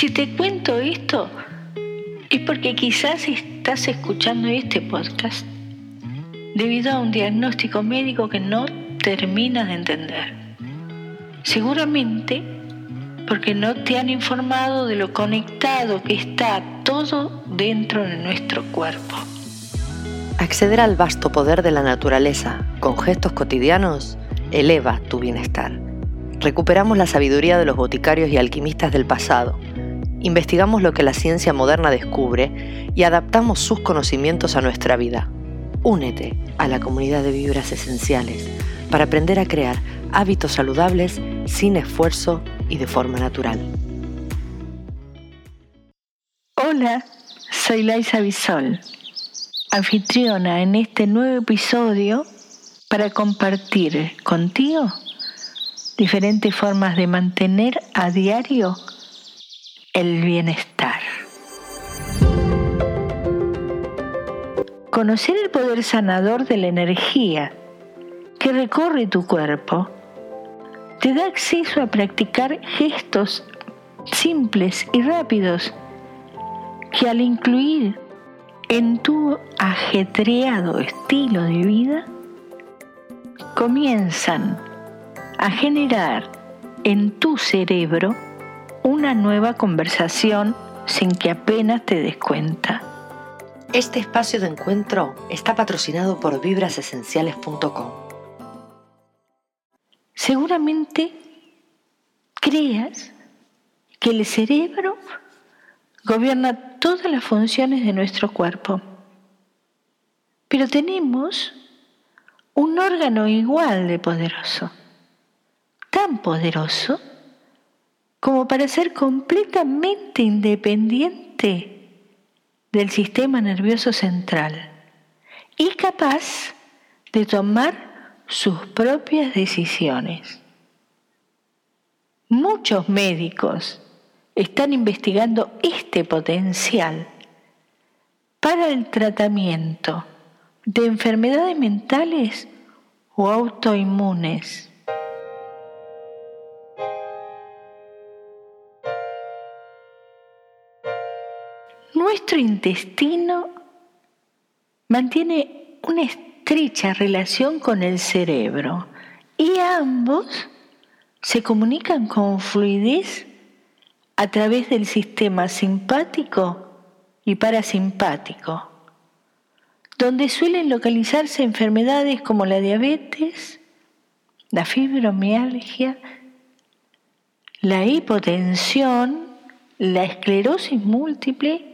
Si te cuento esto, es porque quizás estás escuchando este podcast debido a un diagnóstico médico que no terminas de entender. Seguramente porque no te han informado de lo conectado que está todo dentro de nuestro cuerpo. Acceder al vasto poder de la naturaleza con gestos cotidianos eleva tu bienestar. Recuperamos la sabiduría de los boticarios y alquimistas del pasado investigamos lo que la ciencia moderna descubre y adaptamos sus conocimientos a nuestra vida. Únete a la comunidad de vibras esenciales para aprender a crear hábitos saludables sin esfuerzo y de forma natural. Hola, soy Laisa Bisol, anfitriona en este nuevo episodio para compartir contigo diferentes formas de mantener a diario el bienestar. Conocer el poder sanador de la energía que recorre tu cuerpo te da acceso a practicar gestos simples y rápidos que al incluir en tu ajetreado estilo de vida comienzan a generar en tu cerebro una nueva conversación sin que apenas te des cuenta. Este espacio de encuentro está patrocinado por vibrasesenciales.com. Seguramente creas que el cerebro gobierna todas las funciones de nuestro cuerpo, pero tenemos un órgano igual de poderoso, tan poderoso como para ser completamente independiente del sistema nervioso central y capaz de tomar sus propias decisiones. Muchos médicos están investigando este potencial para el tratamiento de enfermedades mentales o autoinmunes Nuestro intestino mantiene una estrecha relación con el cerebro y ambos se comunican con fluidez a través del sistema simpático y parasimpático, donde suelen localizarse enfermedades como la diabetes, la fibromialgia, la hipotensión, la esclerosis múltiple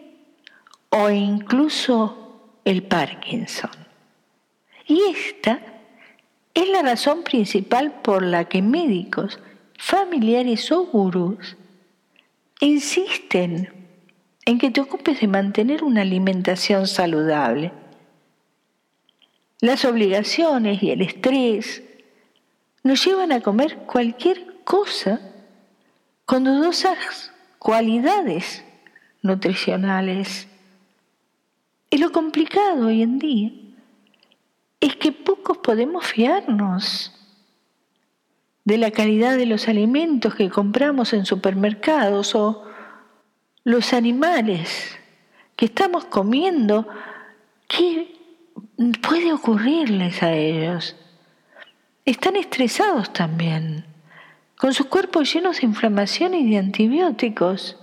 o incluso el Parkinson. Y esta es la razón principal por la que médicos, familiares o gurús insisten en que te ocupes de mantener una alimentación saludable. Las obligaciones y el estrés nos llevan a comer cualquier cosa con dudosas cualidades nutricionales y lo complicado hoy en día es que pocos podemos fiarnos de la calidad de los alimentos que compramos en supermercados o los animales que estamos comiendo, ¿qué puede ocurrirles a ellos? Están estresados también, con sus cuerpos llenos de inflamación y de antibióticos,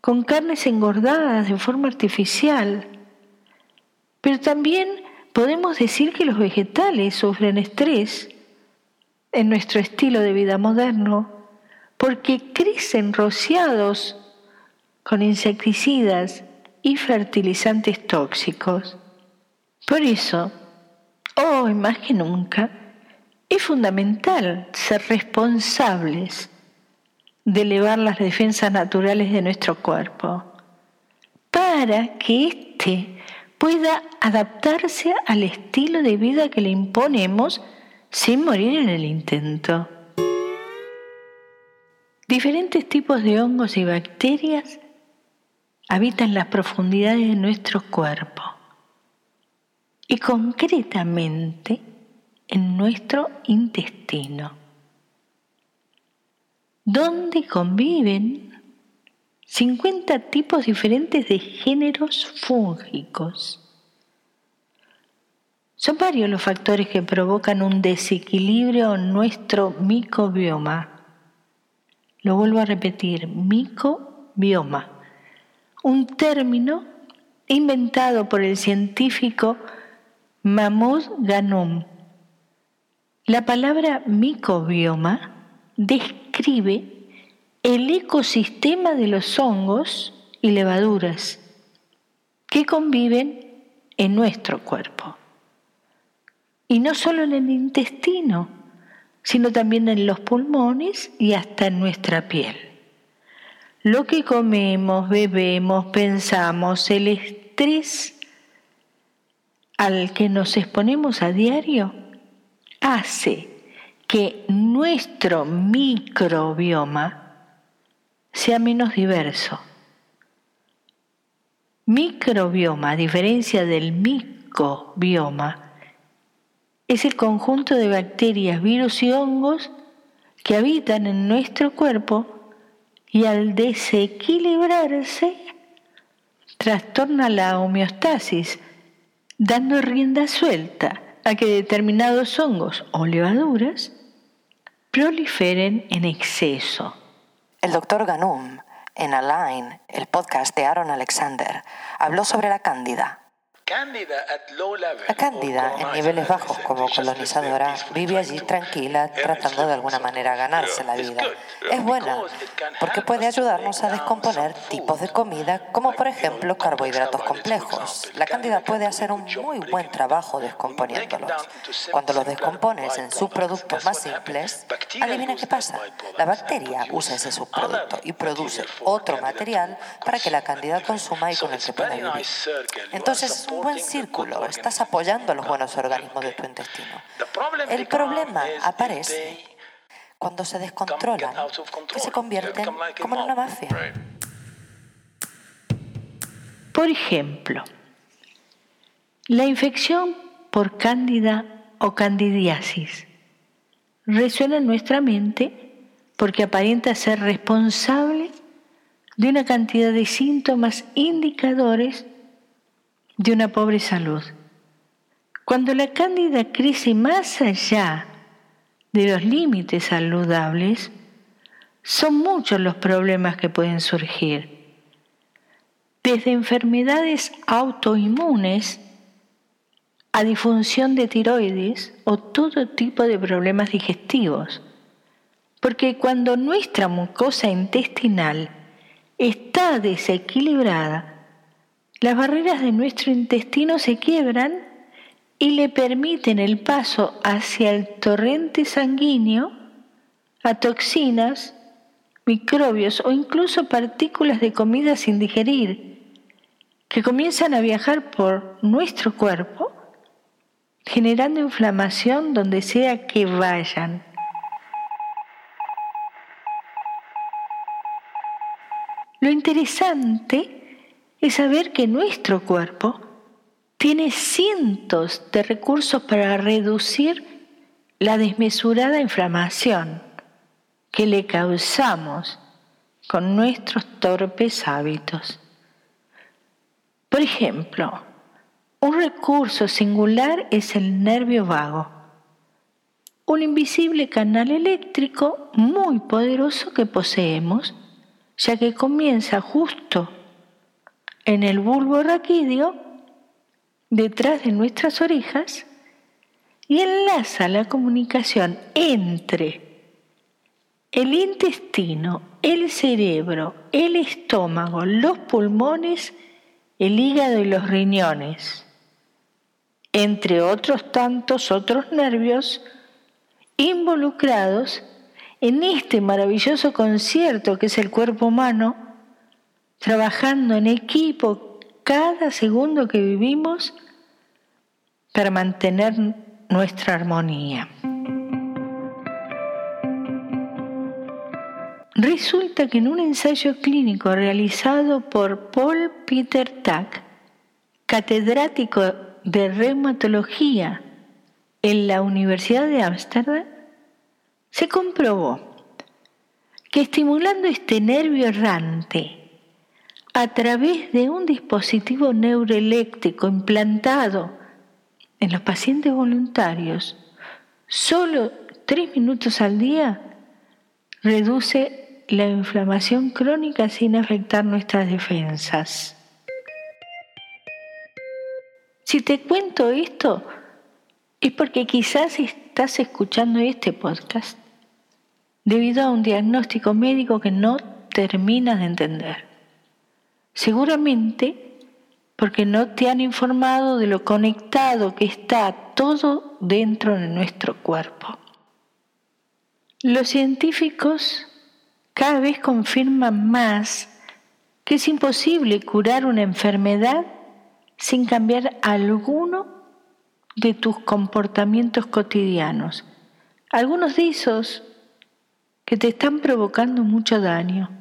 con carnes engordadas de forma artificial, pero también podemos decir que los vegetales sufren estrés en nuestro estilo de vida moderno porque crecen rociados con insecticidas y fertilizantes tóxicos. Por eso, hoy más que nunca, es fundamental ser responsables de elevar las defensas naturales de nuestro cuerpo para que éste pueda adaptarse al estilo de vida que le imponemos sin morir en el intento. Diferentes tipos de hongos y bacterias habitan las profundidades de nuestro cuerpo y concretamente en nuestro intestino, donde conviven 50 tipos diferentes de géneros fúngicos. Son varios los factores que provocan un desequilibrio en nuestro microbioma. Lo vuelvo a repetir, microbioma, un término inventado por el científico Mahmoud Ghanum. La palabra microbioma describe el ecosistema de los hongos y levaduras que conviven en nuestro cuerpo. Y no solo en el intestino, sino también en los pulmones y hasta en nuestra piel. Lo que comemos, bebemos, pensamos, el estrés al que nos exponemos a diario hace que nuestro microbioma sea menos diverso. Microbioma, a diferencia del micobioma, es el conjunto de bacterias, virus y hongos que habitan en nuestro cuerpo y al desequilibrarse trastorna la homeostasis, dando rienda suelta a que determinados hongos o levaduras proliferen en exceso. El doctor Ganum, en Align, el podcast de Aaron Alexander, habló sobre la cándida, la cándida, en niveles bajos como colonizadora, vive allí tranquila, tratando de alguna manera ganarse la vida. Es buena porque puede ayudarnos a descomponer tipos de comida, como por ejemplo carbohidratos complejos. La cándida puede hacer un muy buen trabajo descomponiéndolos. Cuando los descompones en subproductos más simples, adivina qué pasa. La bacteria usa ese subproducto y produce otro material para que la cándida consuma y con el que pueda vivir. Entonces, buen círculo, estás apoyando a los buenos organismos de tu intestino. El problema aparece cuando se descontrolan, que se convierten como en una mafia. Por ejemplo, la infección por cándida o candidiasis resuena en nuestra mente porque aparenta ser responsable de una cantidad de síntomas indicadores de una pobre salud. Cuando la cándida crece más allá de los límites saludables, son muchos los problemas que pueden surgir, desde enfermedades autoinmunes a disfunción de tiroides o todo tipo de problemas digestivos. Porque cuando nuestra mucosa intestinal está desequilibrada, las barreras de nuestro intestino se quiebran y le permiten el paso hacia el torrente sanguíneo a toxinas, microbios o incluso partículas de comida sin digerir, que comienzan a viajar por nuestro cuerpo, generando inflamación donde sea que vayan. Lo interesante es saber que nuestro cuerpo tiene cientos de recursos para reducir la desmesurada inflamación que le causamos con nuestros torpes hábitos. Por ejemplo, un recurso singular es el nervio vago, un invisible canal eléctrico muy poderoso que poseemos, ya que comienza justo en el bulbo raquídeo, detrás de nuestras orejas, y enlaza la comunicación entre el intestino, el cerebro, el estómago, los pulmones, el hígado y los riñones, entre otros tantos otros nervios involucrados en este maravilloso concierto que es el cuerpo humano trabajando en equipo cada segundo que vivimos para mantener nuestra armonía. Resulta que en un ensayo clínico realizado por Paul Peter Tack, catedrático de reumatología en la Universidad de Ámsterdam, se comprobó que estimulando este nervio errante a través de un dispositivo neuroeléctrico implantado en los pacientes voluntarios, solo tres minutos al día reduce la inflamación crónica sin afectar nuestras defensas. Si te cuento esto, es porque quizás estás escuchando este podcast debido a un diagnóstico médico que no terminas de entender. Seguramente porque no te han informado de lo conectado que está todo dentro de nuestro cuerpo. Los científicos cada vez confirman más que es imposible curar una enfermedad sin cambiar alguno de tus comportamientos cotidianos, algunos de esos que te están provocando mucho daño.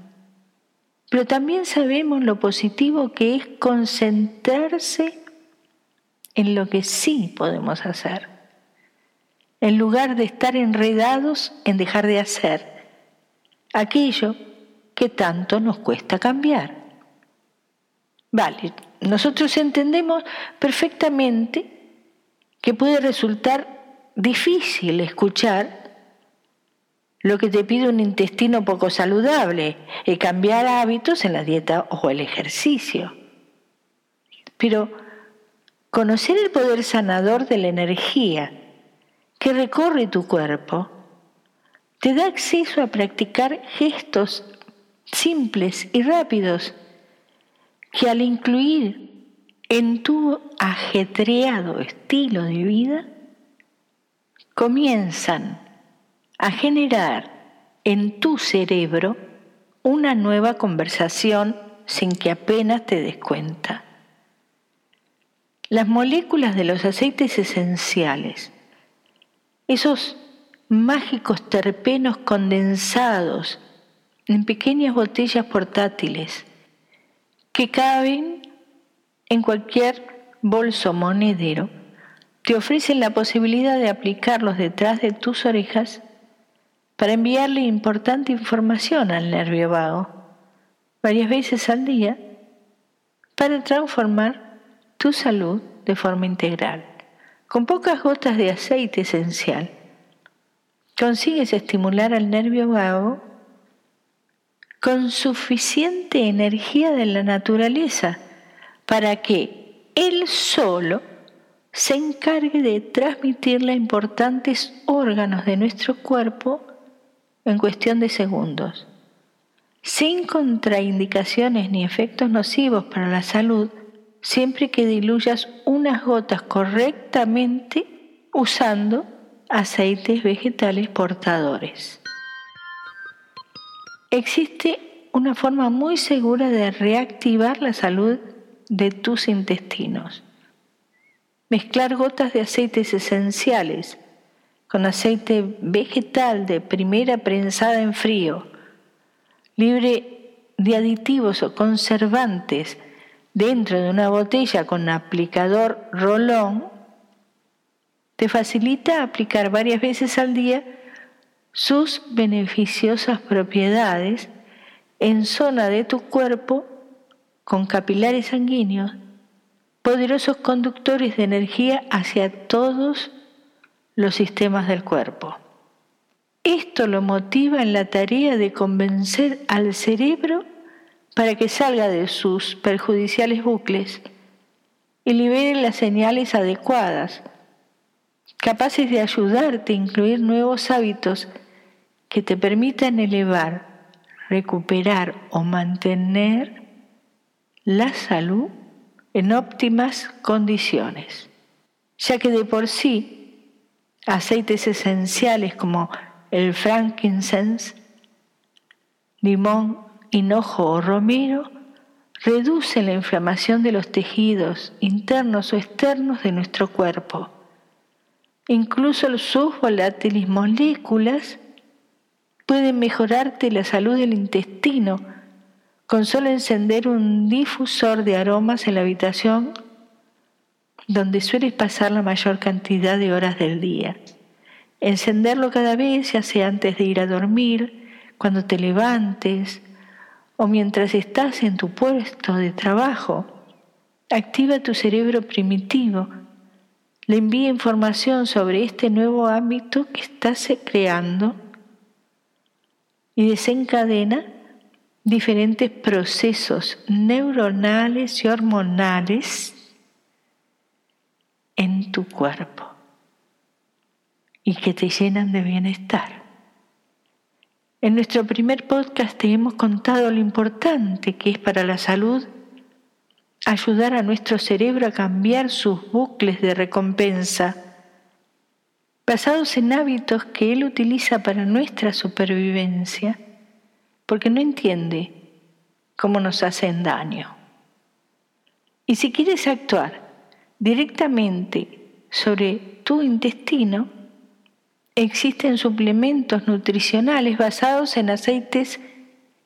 Pero también sabemos lo positivo que es concentrarse en lo que sí podemos hacer, en lugar de estar enredados en dejar de hacer aquello que tanto nos cuesta cambiar. Vale, nosotros entendemos perfectamente que puede resultar difícil escuchar lo que te pide un intestino poco saludable y cambiar hábitos en la dieta o el ejercicio. Pero conocer el poder sanador de la energía que recorre tu cuerpo te da acceso a practicar gestos simples y rápidos que al incluir en tu ajetreado estilo de vida comienzan a generar en tu cerebro una nueva conversación sin que apenas te des cuenta. Las moléculas de los aceites esenciales, esos mágicos terpenos condensados en pequeñas botellas portátiles que caben en cualquier bolso monedero, te ofrecen la posibilidad de aplicarlos detrás de tus orejas para enviarle importante información al nervio vago varias veces al día para transformar tu salud de forma integral. Con pocas gotas de aceite esencial, consigues estimular al nervio vago con suficiente energía de la naturaleza para que él solo se encargue de transmitirle a importantes órganos de nuestro cuerpo en cuestión de segundos. Sin contraindicaciones ni efectos nocivos para la salud, siempre que diluyas unas gotas correctamente usando aceites vegetales portadores. Existe una forma muy segura de reactivar la salud de tus intestinos. Mezclar gotas de aceites esenciales con aceite vegetal de primera prensada en frío, libre de aditivos o conservantes dentro de una botella con aplicador rolón, te facilita aplicar varias veces al día sus beneficiosas propiedades en zona de tu cuerpo con capilares sanguíneos, poderosos conductores de energía hacia todos los sistemas del cuerpo. Esto lo motiva en la tarea de convencer al cerebro para que salga de sus perjudiciales bucles y libere las señales adecuadas, capaces de ayudarte a incluir nuevos hábitos que te permitan elevar, recuperar o mantener la salud en óptimas condiciones, ya que de por sí aceites esenciales como el frankincense, limón, hinojo o romero reducen la inflamación de los tejidos internos o externos de nuestro cuerpo. Incluso sus volátiles moléculas pueden mejorarte la salud del intestino con solo encender un difusor de aromas en la habitación donde sueles pasar la mayor cantidad de horas del día. Encenderlo cada vez, ya sea antes de ir a dormir, cuando te levantes o mientras estás en tu puesto de trabajo. Activa tu cerebro primitivo. Le envía información sobre este nuevo hábito que estás creando y desencadena diferentes procesos neuronales y hormonales en tu cuerpo y que te llenan de bienestar. En nuestro primer podcast te hemos contado lo importante que es para la salud ayudar a nuestro cerebro a cambiar sus bucles de recompensa basados en hábitos que él utiliza para nuestra supervivencia, porque no entiende cómo nos hacen daño. Y si quieres actuar directamente sobre tu intestino, existen suplementos nutricionales basados en aceites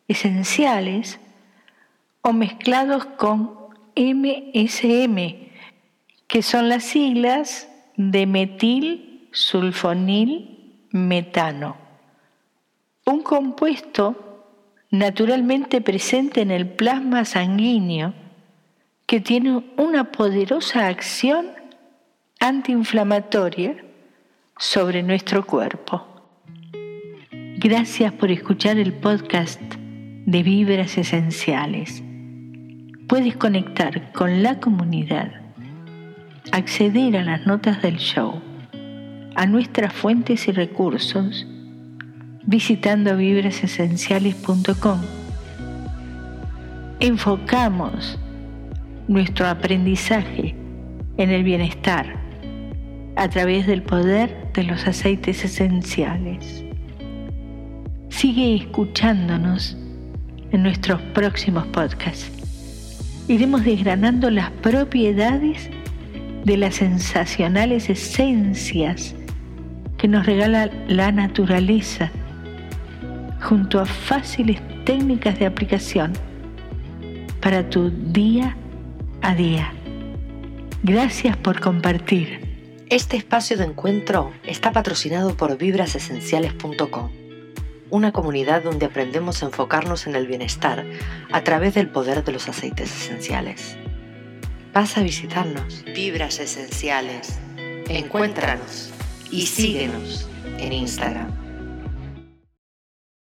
esenciales o mezclados con MSM, que son las siglas de metil sulfonil metano, un compuesto naturalmente presente en el plasma sanguíneo que tiene una poderosa acción antiinflamatoria sobre nuestro cuerpo. Gracias por escuchar el podcast de Vibras Esenciales. Puedes conectar con la comunidad, acceder a las notas del show, a nuestras fuentes y recursos, visitando vibrasesenciales.com. Enfocamos nuestro aprendizaje en el bienestar a través del poder de los aceites esenciales. Sigue escuchándonos en nuestros próximos podcasts. Iremos desgranando las propiedades de las sensacionales esencias que nos regala la naturaleza, junto a fáciles técnicas de aplicación para tu día a día. Gracias por compartir. Este espacio de encuentro está patrocinado por vibrasesenciales.com, una comunidad donde aprendemos a enfocarnos en el bienestar a través del poder de los aceites esenciales. Pasa a visitarnos. Vibras Esenciales. Encuéntranos y síguenos en Instagram.